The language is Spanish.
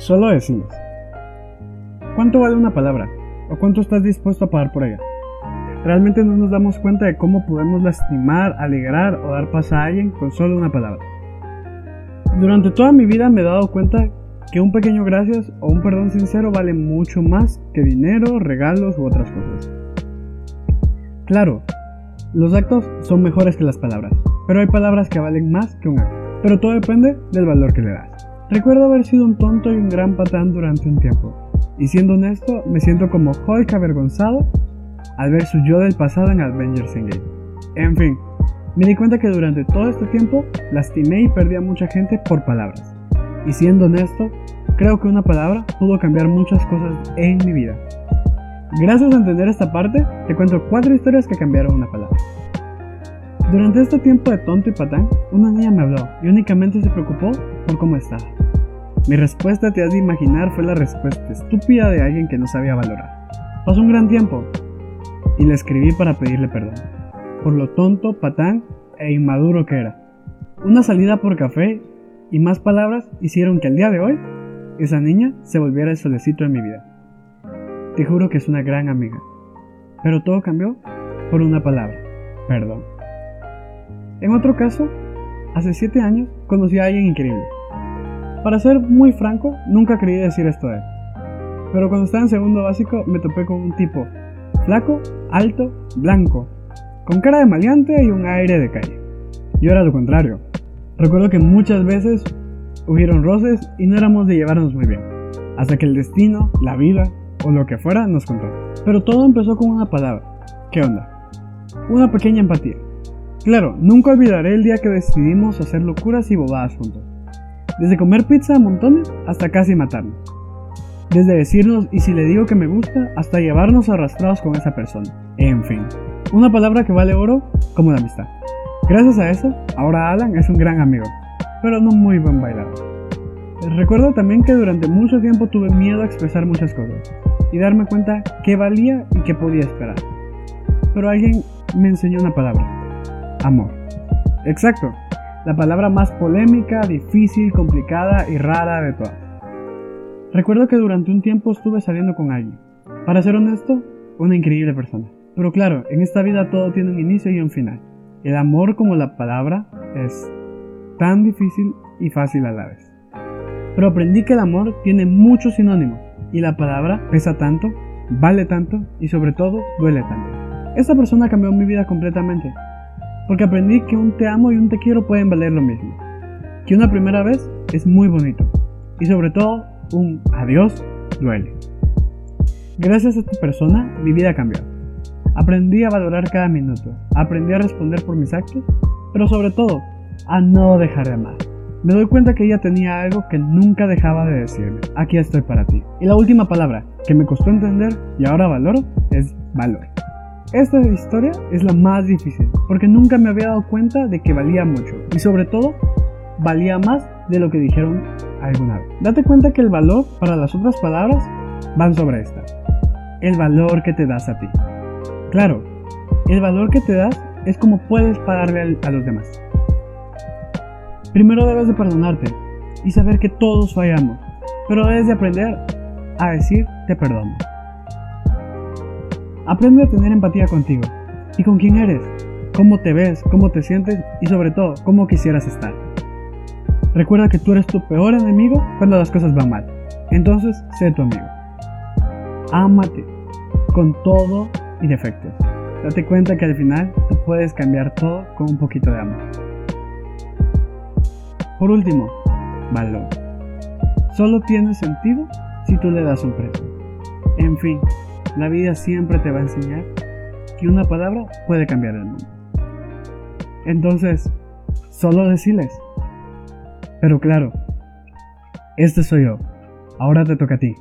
Solo decimos. ¿Cuánto vale una palabra? ¿O cuánto estás dispuesto a pagar por ella? Realmente no nos damos cuenta de cómo podemos lastimar, alegrar o dar paz a alguien con solo una palabra. Durante toda mi vida me he dado cuenta que un pequeño gracias o un perdón sincero vale mucho más que dinero, regalos u otras cosas. Claro, los actos son mejores que las palabras, pero hay palabras que valen más que un acto. Pero todo depende del valor que le das. Recuerdo haber sido un tonto y un gran patán durante un tiempo, y siendo honesto, me siento como Hulk avergonzado al ver su yo del pasado en Avengers Endgame. En fin, me di cuenta que durante todo este tiempo lastimé y perdí a mucha gente por palabras. Y siendo honesto, creo que una palabra pudo cambiar muchas cosas en mi vida. Gracias a entender esta parte, te cuento cuatro historias que cambiaron una palabra. Durante este tiempo de tonto y patán, una niña me habló y únicamente se preocupó por cómo estaba. Mi respuesta, te has de imaginar, fue la respuesta estúpida de alguien que no sabía valorar. Pasó un gran tiempo y le escribí para pedirle perdón, por lo tonto, patán e inmaduro que era. Una salida por café y más palabras hicieron que al día de hoy esa niña se volviera el solecito de mi vida. Te juro que es una gran amiga, pero todo cambió por una palabra, perdón. En otro caso, hace 7 años conocí a alguien increíble. Para ser muy franco, nunca creí decir esto a él. Pero cuando estaba en segundo básico me topé con un tipo flaco, alto, blanco, con cara de maleante y un aire de calle. Yo era lo contrario. Recuerdo que muchas veces hubieron roces y no éramos de llevarnos muy bien, hasta que el destino, la vida o lo que fuera nos contó. Pero todo empezó con una palabra. ¿Qué onda? Una pequeña empatía. Claro, nunca olvidaré el día que decidimos hacer locuras y bobadas juntos. Desde comer pizza a montones hasta casi matarnos. Desde decirnos y si le digo que me gusta hasta llevarnos arrastrados con esa persona. En fin, una palabra que vale oro como la amistad. Gracias a eso, ahora Alan es un gran amigo, pero no muy buen bailador. Recuerdo también que durante mucho tiempo tuve miedo a expresar muchas cosas y darme cuenta qué valía y qué podía esperar. Pero alguien me enseñó una palabra amor. Exacto, la palabra más polémica, difícil, complicada y rara de todas. Recuerdo que durante un tiempo estuve saliendo con alguien. Para ser honesto, una increíble persona. Pero claro, en esta vida todo tiene un inicio y un final. El amor como la palabra es tan difícil y fácil a la vez. Pero aprendí que el amor tiene muchos sinónimos y la palabra pesa tanto, vale tanto y sobre todo duele tanto. Esta persona cambió mi vida completamente porque aprendí que un te amo y un te quiero pueden valer lo mismo. Que una primera vez es muy bonito. Y sobre todo, un adiós duele. Gracias a esta persona, mi vida cambió. Aprendí a valorar cada minuto, aprendí a responder por mis actos, pero sobre todo, a no dejar de amar. Me doy cuenta que ella tenía algo que nunca dejaba de decirme. Aquí estoy para ti. Y la última palabra que me costó entender y ahora valoro es valor. Esta historia es la más difícil, porque nunca me había dado cuenta de que valía mucho, y sobre todo, valía más de lo que dijeron alguna vez. Date cuenta que el valor para las otras palabras van sobre esta. El valor que te das a ti. Claro, el valor que te das es como puedes pagarle a los demás. Primero debes de perdonarte y saber que todos fallamos, pero debes de aprender a decir te perdono. Aprende a tener empatía contigo y con quién eres, cómo te ves, cómo te sientes y sobre todo cómo quisieras estar. Recuerda que tú eres tu peor enemigo cuando las cosas van mal. Entonces, sé tu amigo. Ámate con todo y defectos. Date cuenta que al final tú puedes cambiar todo con un poquito de amor. Por último, valor. Solo tiene sentido si tú le das un precio. En fin, la vida siempre te va a enseñar que una palabra puede cambiar el mundo. Entonces, solo decirles. Pero claro, este soy yo. Ahora te toca a ti.